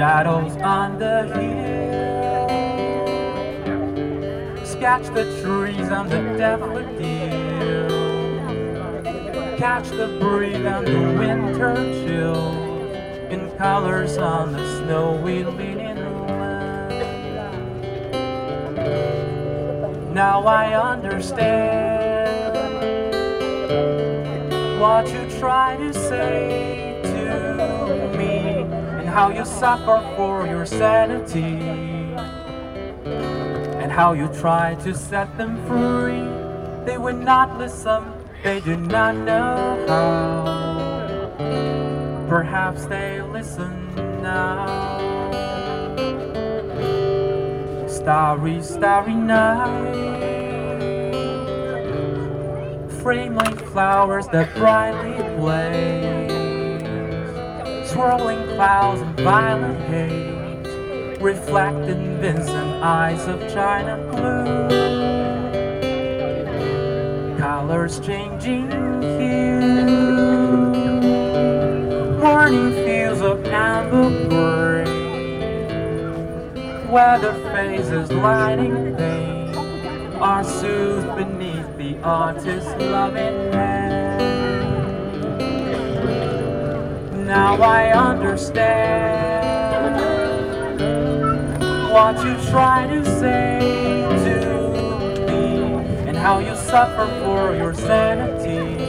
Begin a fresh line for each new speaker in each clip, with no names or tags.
Shadows on the hill. Sketch the trees and the daffodils catch the breeze and the winter chill in colors on the snowy linen land. Now I understand what you try to say to me how you suffer for your sanity and how you try to set them free. They would not listen they do not know how. Perhaps they listen now. Starry, starry night. Frame like flowers that brightly blaze. Swirling clouds and violet haze. Reflect in Vincent eyes of china blue colors changing hue. Morning fields of amber gray, weather phases lighting pain are soothed beneath the artist's loving hand. Now I understand what you try to say to me and how you suffer for your sanity,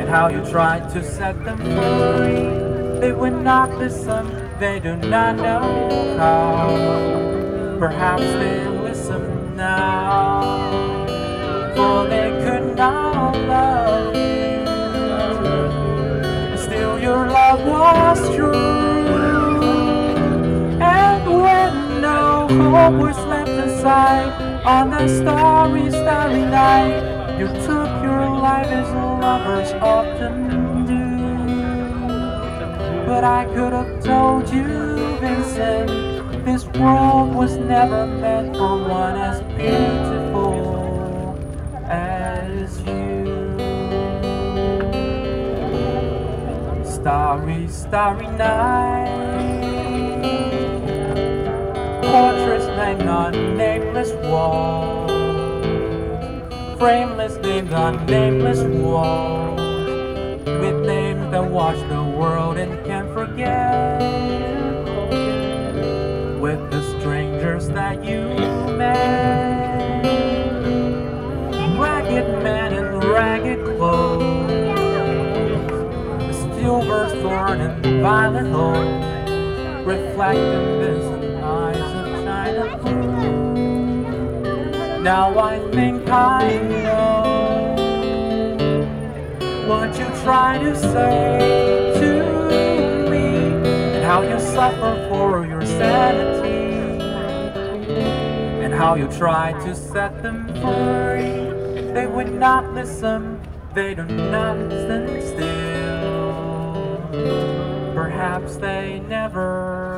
and how you try to set them free. They would not listen, they do not know how. Perhaps they listen now, hope was left aside on that starry, starry night. You took your life as lovers often do. But I could have told you, Vincent, this world was never meant for one as beautiful as you. Starry, starry night hang on nameless walls. Frameless names on nameless walls. With names that watch the world and can't forget. With the strangers that you met. Ragged men in ragged clothes. The silver thorn and violet hope reflecting this Now I think I know what you try to say to me, and how you suffer for your sanity, and how you try to set them free. They would not listen, they do not stand still. Perhaps they never